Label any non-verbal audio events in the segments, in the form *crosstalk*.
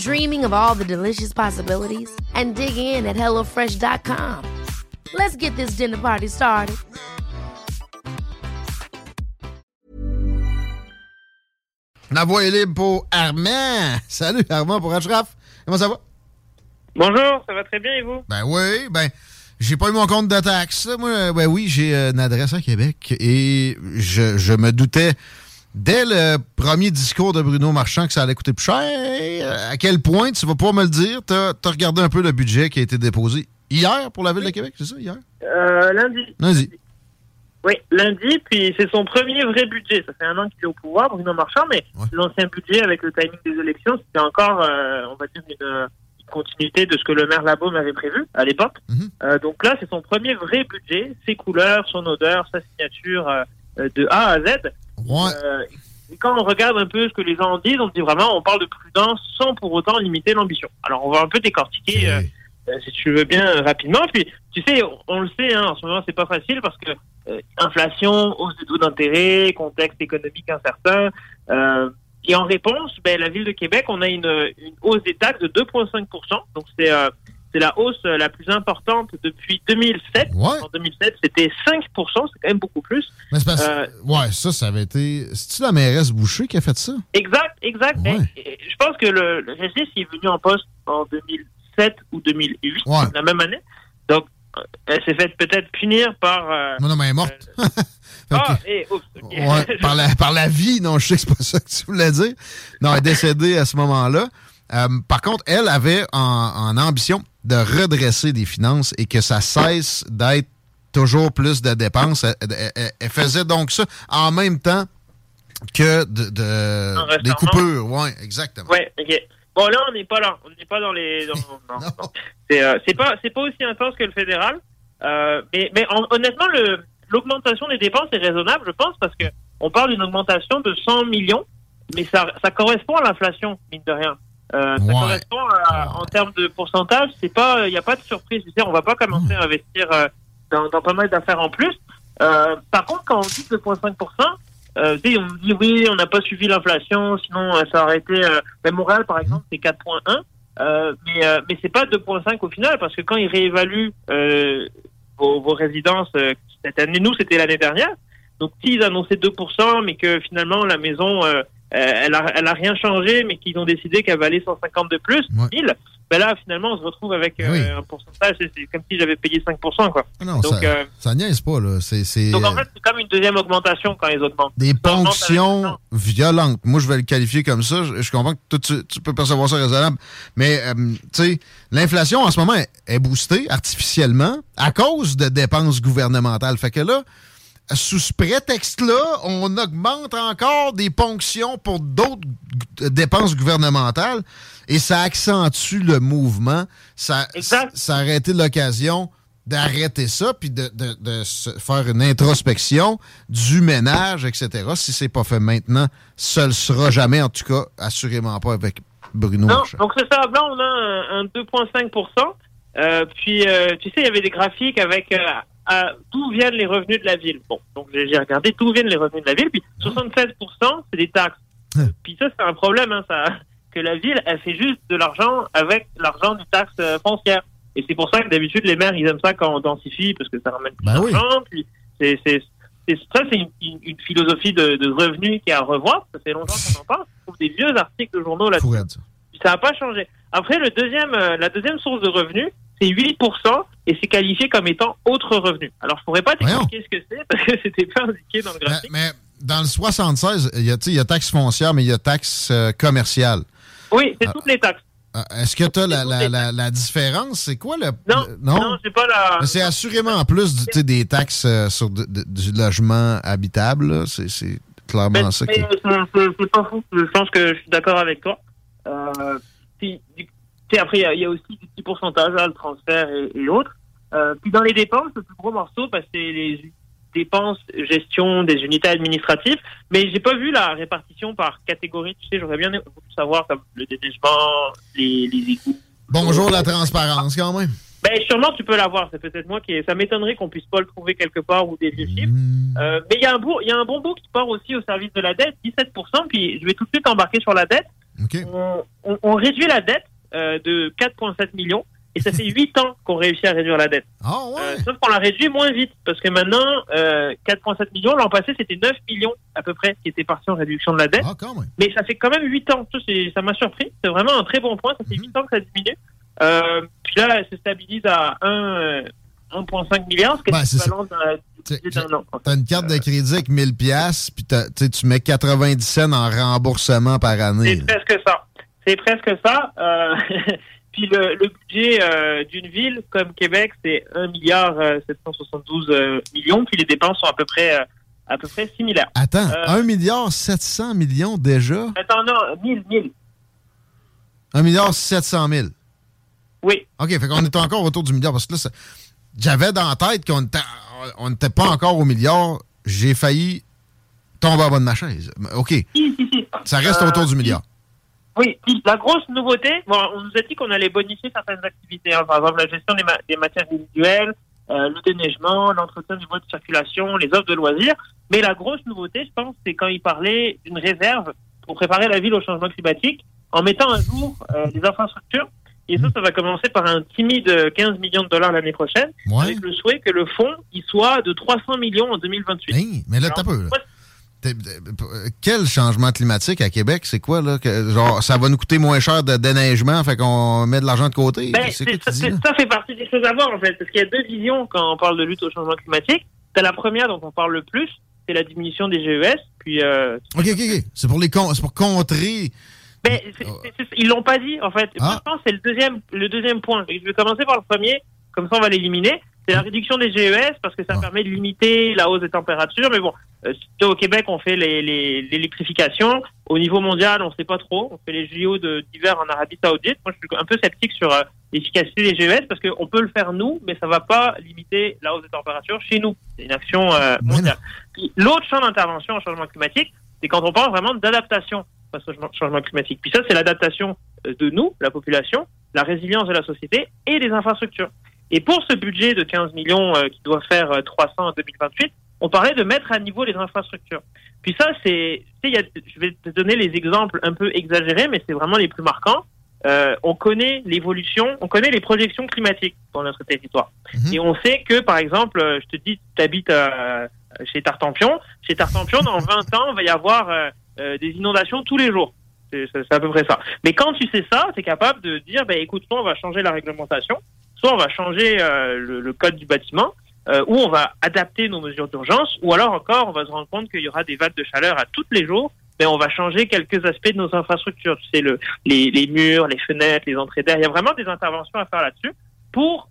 Dreaming of all the delicious possibilities? And dig in at HelloFresh.com. Let's get this dinner party started. La voix est libre pour Armand. Salut Armand pour Ashraf. Comment ça va? Bonjour, ça va très bien et vous? Ben oui, ben j'ai pas eu mon compte de taxe. Moi, ben oui, j'ai une adresse à Québec et je, je me doutais dès le premier discours de Bruno Marchand que ça allait coûter plus cher. À quel point, tu vas pas me le dire, tu as, regardé un peu le budget qui a été déposé hier pour la Ville de Québec, c'est ça, hier? Euh, lundi. Lundi. Oui, lundi, puis c'est son premier vrai budget. Ça fait un an qu'il est au pouvoir, Bruno Marchand, mais l'ancien budget avec le timing des élections, c'était encore, euh, on va dire, une, continuité de ce que le maire Labaume avait prévu à l'époque. Mhm. Euh, donc là, c'est son premier vrai budget, ses couleurs, son odeur, sa signature de A à Z. Euh, et quand on regarde un peu ce que les gens disent, on dit vraiment, on parle de prudence sans pour autant limiter l'ambition. Alors on va un peu décortiquer, euh, euh, si tu veux bien, rapidement. Puis tu sais, on, le sait, hein, en ce moment c'est pas facile parce que inflation, hausse des taux d'intérêt, contexte économique incertain. et en réponse, ben, la ville de Québec, on a une, une hausse des taxes de 2,5%. Donc c'est c'est la hausse euh, la plus importante depuis 2007. En 2007, c'était 5 c'est quand même beaucoup plus. Mais euh, ouais, ça, ça avait été. C'est-tu la mairesse Boucher qui a fait ça? Exact, exact. je pense que le, le est venu en poste en 2007 ou 2008, la même année. Donc, euh, elle s'est faite peut-être punir par. non, non, mais elle est morte. *laughs* ah, et, oups, ouais, par, la, par la vie, non, je sais que c'est pas *laughs* ça que tu voulais dire. Non, elle est décédée à ce moment-là. par contre, elle avait en ambition de redresser des finances et que ça cesse d'être toujours plus de dépenses. Elle, faisait donc ça en même temps que de, des coupures. Oui, exactement. Oui, OK. Bon, là, on n'est pas là. On n'est pas dans les. *laughs* Euh, c'est pas, pas aussi intense que le fédéral. Euh, mais mais honnêtement, l'augmentation des dépenses est raisonnable, je pense, parce que on parle d'une augmentation de 100 millions, mais ça, ça correspond à l'inflation, mine de rien. Euh, ça correspond en termes de pourcentage, c'est pas, il n'y a pas de surprise. Tu sais, on va pas commencer à investir euh, dans, dans, pas mal d'affaires en plus. Euh, par contre, quand on dit 2,5%, euh, on dit oui, on n'a pas suivi l'inflation, sinon euh, ça aurait été. Ben Montréal, par exemple, c'est 4,1. Euh, mais mais c'est pas 2,5 au final parce que quand ils réévaluent vos, vos, résidences cette année, nous c'était l'année dernière. Donc s'ils annonçaient 2%, mais que finalement la maison euh, elle, a, elle a rien changé, mais qu'ils ont décidé qu'elle valait 150 de plus, 1000, ben là, finalement, on se retrouve avec Oui. euh, un pourcentage, c'est comme si j'avais payé 5%. Quoi. Non, Donc, ça, euh, ça niaise pas, là. Donc en euh, fait, c'est comme une deuxième augmentation quand ils augmentent. des ponctions violentes. Moi, je vais le qualifier comme ça. Je, je comprends que toi, tu, tu peux percevoir ça raisonnable. Mais, euh, tu sais, l'inflation en ce moment est, est boostée artificiellement à cause de dépenses gouvernementales. Fait que là, sous ce prétexte-là, on augmente encore des ponctions pour d'autres dépenses gouvernementales et ça accentue le mouvement. Ça, Exact. ça aurait été l'occasion d'arrêter ça puis de, de- de se faire une introspection du ménage, etc. Si c'est pas fait maintenant, ça le sera jamais, en tout cas, assurément pas avec Bruno Non, Marchand. donc c'est ça. Là, on a un, un 2,5%. Euh, puis, euh, tu sais, il y avait des graphiques avec euh, à- d'où viennent les revenus de la ville. Bon, donc j'ai regardé d'où viennent les revenus de la ville. Puis 76%, c'est des taxes. Puis ça, c'est un problème, hein, ça, que la ville, elle fait juste de l'argent avec l'argent des taxes euh, foncières. Et c'est pour ça que d'habitude, les maires, ils aiment ça quand on densifie, parce que ça ramène plus oui. d'argent. Puis c'est, c'est, c'est- ça, c'est une, une- philosophie de, de revenus qui est à revoir. Ça fait longtemps qu'on en parle. Je trouve des vieux articles de journaux là-dessus. Ça n'a pas changé. Après, le deuxième, euh, la deuxième source de revenus, c'est 8% et c'est qualifié comme étant autre revenu. Alors, je pourrais pas t'expliquer ce que c'est *laughs* parce que c'était pas indiqué dans le graphique. mais dans le 76, il y a, il y a taxe foncière, mais il y a taxe euh, commerciale. Oui, c'est Ah. toutes les taxes. Euh, Est-ce que tu as la, la, la, la différence? C'est quoi le. Non, le- non, c'est pas la. C'est assurément en plus du- des taxes euh, sur de- de- du logement habitable. C'est clairement Mais- ça mais qui. c'est- pas fou. Je pense que je suis d'accord avec toi. Euh, puis, après, il y a- il y, a aussi des petits pourcentages, là, le transfert et, et autres. Euh, puis dans les dépenses, le plus gros morceau, bah, c'est les dépenses, gestion des unités administratives. Mais j'ai pas vu la répartition par catégorie. Tu sais, j'aurais bien voulu savoir comme le déneigement, les, les égouts. Bonjour la transparence quand même. Ben, sûrement, tu peux l'avoir. C'est peut-être moi qui. Ça m'étonnerait qu'on puisse pas le trouver quelque part ou des vieux chiffres. Mmh. Euh, mais il y, a un il y a un bon bout qui part aussi au service de la dette, 17%. Puis je vais tout de suite embarquer sur la dette. On, on- on réduit la dette euh, de 4,7 millions. Et ça *laughs* fait 8 ans qu'on réussit à réduire la dette. Ah Euh, sauf qu'on la réduit moins vite. Parce que maintenant, euh, 4,7 millions, l'an passé, c'était 9 millions à peu près qui étaient partis en réduction de la dette. Ah. Mais ça fait quand même 8 ans. Ça, m'a surpris. C'est vraiment un très bon point. Ça fait Mhm. 8 ans que ça diminue. Euh, puis là, elle se stabilise à 1, euh, 1,5 milliard, ce qui est Ben, c'est ça. l'équivalent d'un an. T'as une carte de crédit avec 1000 pièces puis tu mets 90 cents en remboursement par année. C'est presque ça. C'est presque ça. Euh, *laughs* puis le, le budget euh, d'une ville comme Québec, c'est 1 milliard euh, 772 millions. Puis les dépenses sont à peu près à peu près similaires. Attends, Euh. 1 milliard 700 millions déjà? Attends, non, 1000, 1000. 1 milliard 700 000. Oui. OK, fait qu'on est encore autour du milliard parce que là, ça- j'avais dans la tête qu'on était- on n'était pas encore au milliard. J'ai failli tomber en bas de ma chaise. OK, Si, si, si. ça reste Euh, autour du milliard. Oui, la grosse nouveauté, bon, on nous a dit qu'on allait bonifier certaines activités, hein, par exemple la gestion des, ma- des matières individuelles, euh, le déneigement, l'entretien du voie de circulation, les offres de loisirs. Mais la grosse nouveauté, je pense, c'est quand il parlait d'une réserve pour préparer la ville au changement climatique en mettant à jour euh, les infrastructures. Et ça, ça va commencer par un timide 15 millions de dollars l'année prochaine, Ouais. avec le souhait que le fonds il soit de 300 millions en 2028. Hein, mais là, Alors, t'as peu. là. moi, T'es- euh, Quel changement climatique à Québec? C'est quoi, là? Que, genre, ça va nous coûter moins cher de déneigement, fait qu'on met de l'argent de côté? Ben, c'est c'est- dis, ça fait partie des choses à voir en fait, parce qu'il y a deux visions quand on parle de lutte au changement climatique. C'est la première dont on parle le plus, c'est la diminution des GES. Puis, euh, OK, OK, OK. C'est pour, les con- c'est pour contrer... ben, c'est- c'est- c'est- ils l'ont pas dit en fait. Ah. c'est le deuxième, le deuxième point. Je vais commencer par le premier, comme ça on va l'éliminer. C'est la réduction des GES parce que ça Ah. permet de limiter la hausse des températures. Mais bon, euh, au Québec on fait les- les- l'électrification. Au niveau mondial, on sait pas trop. On fait les JO de- d'hiver en Arabie Saoudite. Moi, je suis un peu sceptique sur euh, l'efficacité des GES parce qu'on peut le faire nous, mais ça va pas limiter la hausse des températures chez nous. C'est une action euh, Mais mondiale. L'autre champ d'intervention en changement climatique, c'est quand on parle vraiment d'adaptation face au changement- climatique. Puis ça, c'est l'adaptation euh, de nous, la population, la résilience de la société et des infrastructures. Et pour ce budget de 15 millions euh, qui doit faire euh, 300 en 2028, on parlait de mettre à niveau les infrastructures. Puis ça, c'est, tu sais, il y a- je vais te donner les exemples un peu exagérés, mais c'est vraiment les plus marquants. Euh, on connaît l'évolution, on connaît les projections climatiques dans notre territoire. Mhm. Et on sait que, par exemple, euh, je te dis, tu habites euh, chez Tartampion. Chez Tartampion, dans 20 ans, il va y avoir euh, des inondations tous les jours. C'est à peu près ça. Mais quand tu sais ça, tu es capable de dire, ben écoute, soit on va changer la réglementation, soit on va changer euh, le, code du bâtiment, euh, ou on va adapter nos mesures d'urgence, ou alors encore, on va se rendre compte qu'il y aura des vagues de chaleur à tous les jours, mais on va changer quelques aspects de nos infrastructures. Tu sais, le, les, les murs, les fenêtres, les entrées d'air. Il y a vraiment des interventions à faire là-dessus pour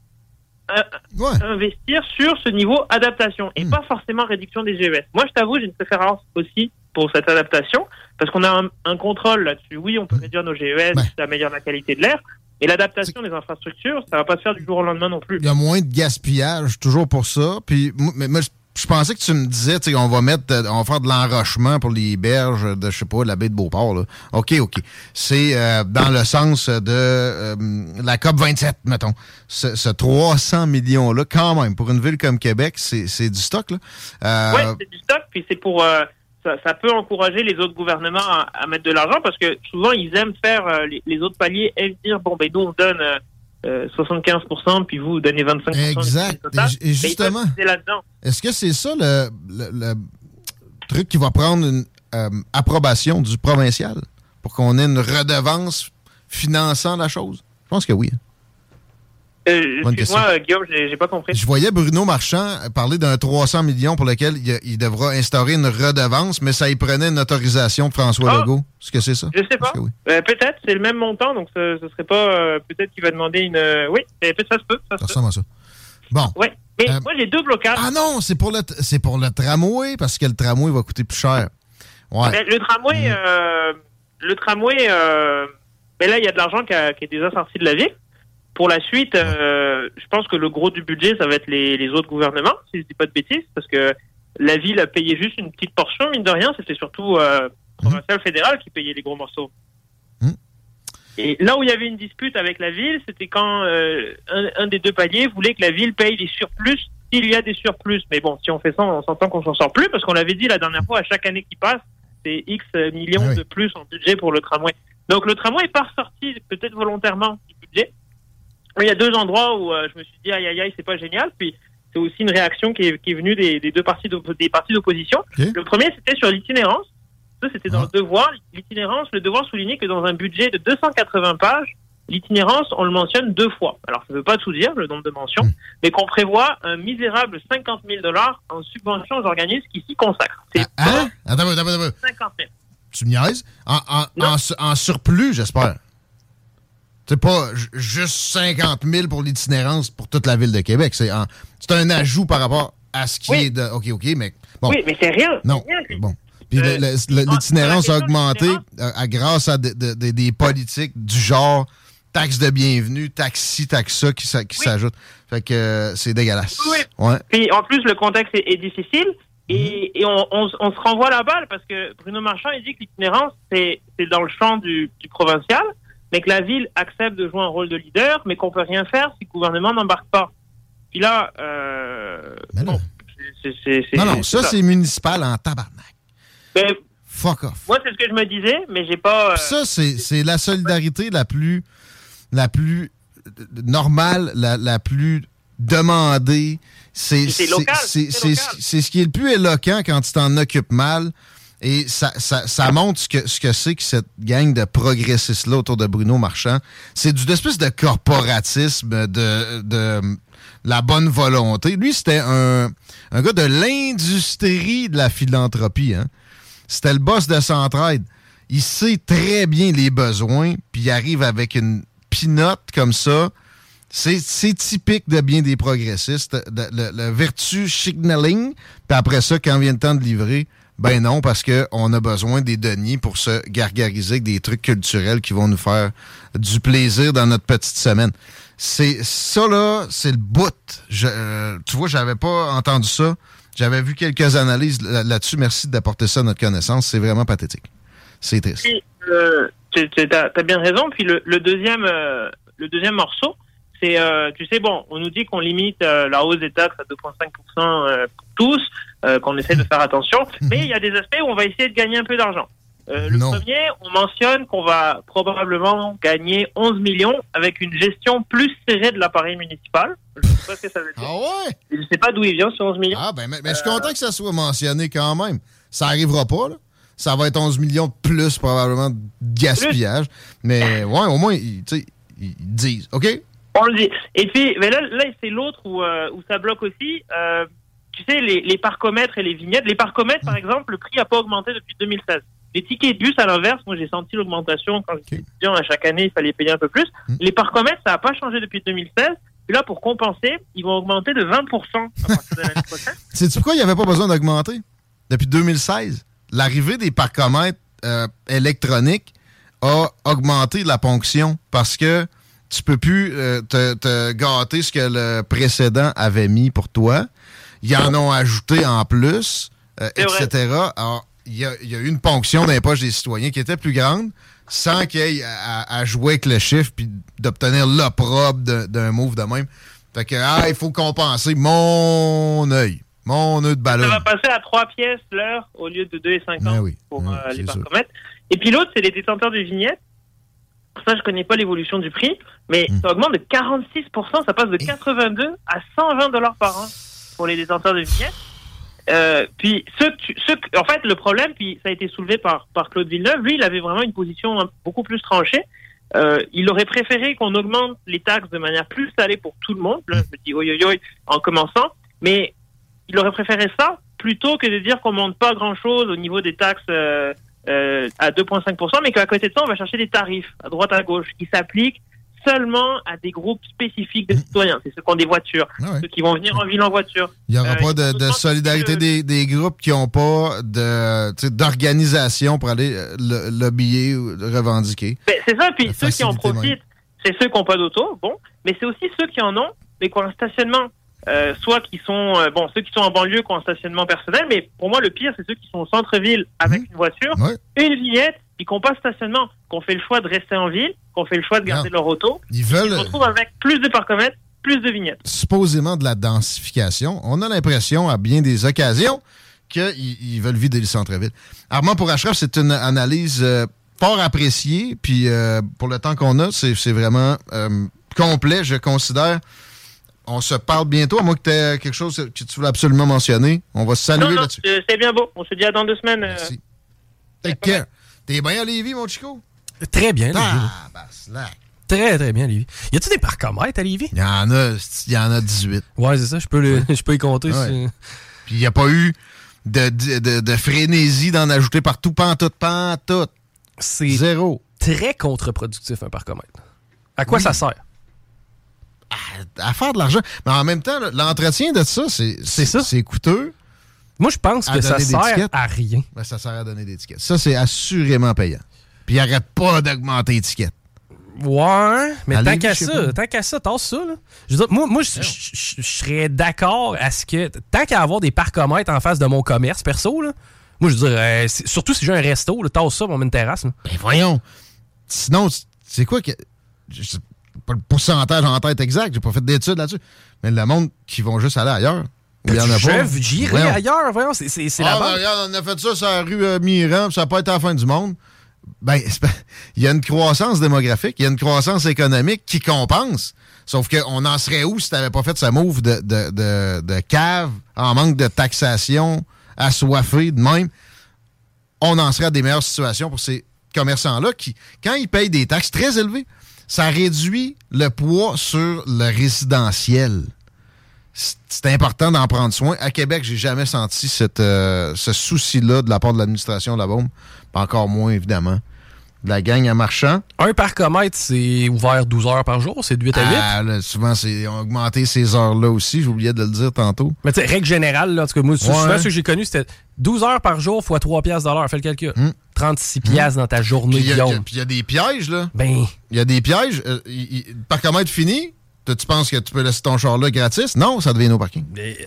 Ouais. investir sur ce niveau adaptation et Hmm. pas forcément réduction des GES. Moi, je t'avoue, j'ai une préférence aussi pour cette adaptation parce qu'on a un, un contrôle là-dessus. Oui, on peut réduire nos GES, Ouais. ça améliore la qualité de l'air, mais l'adaptation des infrastructures, ça va pas se faire du jour au lendemain non plus. Il y a moins de gaspillage, toujours pour ça. Puis, mais moi, je- pensais que tu me disais, on va mettre, euh, on va faire de l'enrochement pour les berges de, je sais pas, la baie de Beauport, là. OK, OK. C'est euh, dans le sens de euh, la COP 27, mettons. Ce, ce 300 millions-là, quand même, pour une ville comme Québec, c'est du stock. Euh, Ouais, c'est du stock, puis c'est pour euh, ça, ça peut encourager les autres gouvernements à, à mettre de l'argent parce que souvent ils aiment faire euh, les, les autres paliers et dire bon ben nous on donne euh, euh, 75% puis vous vous donnez 25% du Exact. total. Et- justement-. Est-ce que c'est ça le, le- le truc qui va prendre une euh, approbation du provincial pour qu'on ait une redevance finançant la chose? Je pense que oui. Euh, Excuse-moi euh, Guillaume, j'ai pas compris. Je voyais Bruno Marchand parler d'un 300 millions pour lequel il, il devra instaurer une redevance, mais ça y prenait une autorisation de François Ah. Legault. Est-ce que c'est ça? Je sais pas. Oui? Euh, peut-être, c'est le même montant, donc ce, ce serait pas. euh, peut-être qu'il va demander une. oui, peut-être ça se peut. Ça Ça se peut. ressemble à ça. Bon. Ouais. Mais moi j'ai deux blocages. Ah non, c'est pour le t- c'est pour le tramway parce que le tramway va coûter plus cher. Ouais. Mais le tramway, Mm. euh, le tramway, euh, mais là il y a de l'argent qui est déjà sorti de la ville. Pour la suite, euh, je pense que le gros du budget, ça va être les, les autres gouvernements, si je dis pas de bêtises, parce que la ville a payé juste une petite portion, mine de rien. C'était surtout euh, provincial, fédéral qui payait les gros morceaux. Mm. Et là où il y avait une dispute avec la ville, c'était quand euh, un, un des deux paliers voulait que la ville paye les surplus s'il y a des surplus. Mais bon, si on fait ça, on s'entend qu'on s'en sort plus, parce qu'on l'avait dit la dernière fois, à chaque année qui passe, c'est X millions Ah oui. de plus en budget pour le tramway. Donc le tramway est pas ressorti peut-être volontairement du budget. Il y a deux endroits où euh, je me suis dit aïe aïe aïe c'est pas génial. Puis c'est aussi une réaction qui est, qui est venue des, des deux des partis d'opposition. Le premier c'était sur l'itinérance. Ça c'était dans Ah. le devoir. L'itinérance, le devoir soulignait que dans un budget de 280 pages, l'itinérance on le mentionne deux fois. Alors ça veut pas tout dire le nombre de mentions, Hmm. mais qu'on prévoit un misérable 50 000 dollars en subvention aux organismes qui s'y consacrent. C'est Ah, hein? Attends, attends, attends, attends. 50 000. Tu me niaises? En, en, en en surplus, j'espère. C'est pas ju- juste 50 000 pour l'itinérance pour toute la ville de Québec. C'est un ajout par rapport à ce qui Oui. est de. OK, OK, mais bon. Oui, mais c'est rien. non, bon. Puis Euh, l'itinérance a augmenté euh, à- grâce à de- de- de- des politiques du genre taxe de bienvenue, taxe ça qui, qui Oui. s'ajoutent. Fait que euh, c'est dégueulasse. Oui. Ouais. Puis en plus, le contexte est, est difficile Mhm. et, et on, on s- on se renvoie la balle parce que Bruno Marchand, il dit que l'itinérance, c'est c'est dans le champ du, du provincial, mais que la ville accepte de jouer un rôle de leader, mais qu'on peut rien faire si le gouvernement n'embarque pas. Puis là, euh, bon, c'est- Non, non, ça, c'est municipal en tabarnak. Ben, Fuck off. moi, c'est ce que je me disais, mais j'ai pas. euh, ça, c'est la solidarité la plus, la plus normale, la, la plus demandée. C'est c'est ce qui est le plus éloquent quand tu t'en occupes mal. Et ça, ça, montre ce que ce que c'est que cette gang de progressistes-là autour de Bruno Marchand. C'est du espèce de corporatisme, de, la bonne volonté. Lui, c'était un, gars de l'industrie de la philanthropie. Hein? C'était le boss de Centraide. Il sait très bien les besoins, puis il arrive avec une pinote comme ça. C'est typique de bien des progressistes. Le- le vertu signaling, puis après ça, quand vient le temps de livrer, ben non, parce qu'on a besoin des deniers pour se gargariser avec des trucs culturels qui vont nous faire du plaisir dans notre petite semaine. C'est ça là, c'est le bout. Euh, tu vois, j'avais pas entendu ça. J'avais vu quelques analyses là- là-dessus. Merci d'apporter ça à notre connaissance. C'est vraiment pathétique. C'est triste. Euh, tu as, bien raison. Puis le deuxième, euh, le deuxième morceau, c'est, euh, tu sais, bon, on nous dit qu'on limite euh, la hausse des taxes à 2,5% euh, pour tous, qu'on essaie de faire attention, *laughs* mais il y a des aspects où on va essayer de gagner un peu d'argent. Euh, le Non. premier, on mentionne qu'on va probablement gagner 11 millions avec une gestion plus serrée de l'appareil municipal. Je ne sais pas ce que ça veut dire. Ah ouais? Je ne sais pas d'où il vient ce 11 millions. Ah ben, mais, mais je suis content que ça soit mentionné quand même. Ça arrivera pas, là. ça va être 11 millions de plus probablement de gaspillage. Mais ouais, au moins, ils, ils disent, OK? On le dit. Et puis, mais là, là c'est l'autre où, euh, où ça bloque aussi. Euh, tu sais, les, les parcomètres et les vignettes. Les parcomètres, par exemple, le prix n'a pas augmenté depuis 2016. Les tickets de bus, à l'inverse, moi j'ai senti l'augmentation quand j'étais étudiant, à chaque année, il fallait payer un peu plus. Hmm. Les parcomètres, ça n'a pas changé depuis 2016. Et là, pour compenser, ils vont augmenter de 20% à partir de l'année prochaine. *laughs* Sais-tu pourquoi il n'y avait pas besoin d'augmenter? Depuis 2016? L'arrivée des parcomètres euh, électroniques a augmenté la ponction parce que tu peux plus euh, te, te, gâter ce que le précédent avait mis pour toi. Ils en ont ajouté en plus, euh, etc. Alors, il y, a, y a eu une ponction dans les poches des citoyens qui était plus grande sans qu'il y ait à, jouer avec le chiffre puis d'obtenir l'opprobre d'un move de même. Fait que, ah, il faut compenser mon œil. Mon œil de ballon. Ça va passer à 3 pièces l'heure au lieu de 2,50 ben oui, pour euh, les parcomètres. Et puis l'autre, c'est les détenteurs de vignettes. Ça, je connais pas l'évolution du prix, mais hmm. ça augmente de 46% Ça passe de 82 à 120 dollars par an pour les détenteurs de vignettes. Euh, puis, ceux, ceux, en fait, le problème, puis ça a été soulevé par, par Claude Villeneuve, lui, il avait vraiment une position beaucoup plus tranchée. Euh, il aurait préféré qu'on augmente les taxes de manière plus salée pour tout le monde. Là, je me dis, oi, oi, oi, en commençant. Mais il aurait préféré ça plutôt que de dire qu'on monte pas grand-chose au niveau des taxes euh, euh, à 2,5%, mais qu'à côté de ça, on va chercher des tarifs à droite à gauche qui s'appliquent seulement à des groupes spécifiques de citoyens. C'est ceux qui ont des voitures, ah ceux qui vont venir en ville en voiture. Il n'y aura euh, pas de, solidarité des, des, groupes qui n'ont pas d'organisation pour aller euh, le, lobbyer ou revendiquer. Ben, c'est ça, puis ceux qui en profitent, c'est ceux qui n'ont pas d'auto, bon, mais c'est aussi ceux qui en ont, mais qui ont un stationnement. Euh, soit qui sont bon ceux qui sont en banlieue qui ont un stationnement personnel mais pour moi le pire c'est ceux qui sont au centre-ville avec mmh. une voiture une vignette puis qu'on pas stationnement, qu'on fait le choix de rester en ville, qu'on fait le choix de garder leur auto. Ils veulent. Ils se retrouvent avec plus de parcomètres, plus de vignettes. Supposément de la densification. On a l'impression, à bien des occasions, qu'ils veulent vider le centre-ville. Armand, pour Achraf, c'est une analyse euh, fort appréciée. Puis euh, pour le temps qu'on a, c'est vraiment euh, complet, je considère. On se parle bientôt, à moins que tu aies quelque chose que tu voulais absolument mentionner. On va se saluer là-dessus. C'est bien beau. On se dit à dans deux semaines. Merci. Take care. T'es bien à Lévis, mon chico? Très bien, Lévis. Ah, Très, très bien, Lévis. Y a-tu des parcomètres à Lévis? Il y en a, il y en a 18. Ouais, c'est ça, je peux, le, *laughs* je peux y compter. Puis il n'y a pas eu de, de, de, frénésie d'en ajouter partout, pantoute, pantoute. C'est zéro. Très contre-productif, un parcomètre. À quoi ça sert? À, faire de l'argent. Mais en même temps, l'entretien de ça, c'est ça. C'est coûteux. Moi, je pense que ça sert à rien. Ben, ça sert à donner des étiquettes. Ça, c'est assurément payant. Puis il arrête pas d'augmenter l'étiquette. Ouais, mais tant qu'à ça, tant qu'à ça, tasse ça. Là. Je veux dire, moi, moi je, serais d'accord à ce que, tant qu'à avoir des parcomètres en face de mon commerce perso, là, moi, je veux dire, euh, surtout si j'ai un resto, là, tasse ça pour une terrasse. Ben voyons. Sinon, c'est quoi que. Pas le pourcentage en tête exact, j'ai pas fait d'études là-dessus. Mais le monde qui vont juste aller ailleurs, il y en a pas. J'irai ailleurs, voyons, c'est ah, ben, regarde, on a fait ça sur la rue euh, Miran, ça n'a pas été la fin du monde. Ben, *laughs* il y a une croissance démographique, il y a une croissance économique qui compense. Sauf qu'on en serait où si tu n'avais pas fait ce move de, de, de, de, cave en manque de taxation, assoiffé de même? On en serait à des meilleures situations pour ces commerçants-là qui, quand ils payent des taxes très élevées, ça réduit le poids sur le résidentiel c'est important d'en prendre soin. À Québec, j'ai jamais senti cette, euh, ce souci-là de la part de l'administration de la bombe. Pas encore moins, évidemment. De la gang à marchand. Un parcomètre, c'est ouvert 12 heures par jour, c'est de 8 à 8. Ah, souvent, c'est augmenté ces heures-là aussi. J'oubliais de le dire tantôt. Mais tu règle générale, là, en tout cas, moi, souvent, ce que j'ai connu, c'était 12 heures par jour fois 3 piastres de l'heure. Fais le calcul. 36 hmm. piastres dans ta journée, Puis il y, a des pièges, là. Ben. Il y a des pièges. Euh, parcomètre fini, tu penses que tu peux laisser ton char là gratis? Non, ça devient nos parkings.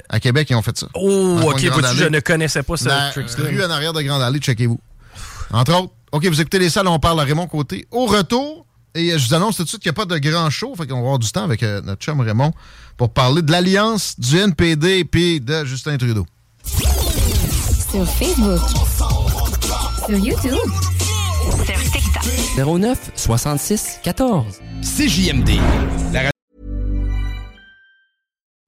À Québec, ils ont fait ça. Oh, OK, je ne connaissais pas ça. rue en arrière de Grande Allée, checkez-vous. Entre autres, OK, vous écoutez les salles, on parle à Raymond Côté. Au retour, et je vous annonce tout de suite qu'il n'y a pas de grand show, fait qu'on va avoir du temps avec euh, notre chum Raymond pour parler de l'alliance du NPD et de Justin Trudeau. Sur Facebook. Sur YouTube. Sur TikTok. 09 66 14. CJMD.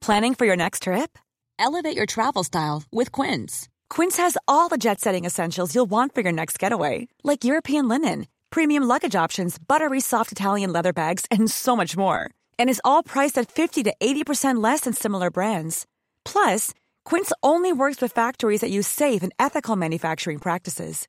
Planning for your next trip? Elevate your travel style with Quince. Quince has all the jet setting essentials you'll want for your next getaway, like European linen, premium luggage options, buttery soft Italian leather bags, and so much more. And is all priced at 50 to 80% less than similar brands. Plus, Quince only works with factories that use safe and ethical manufacturing practices.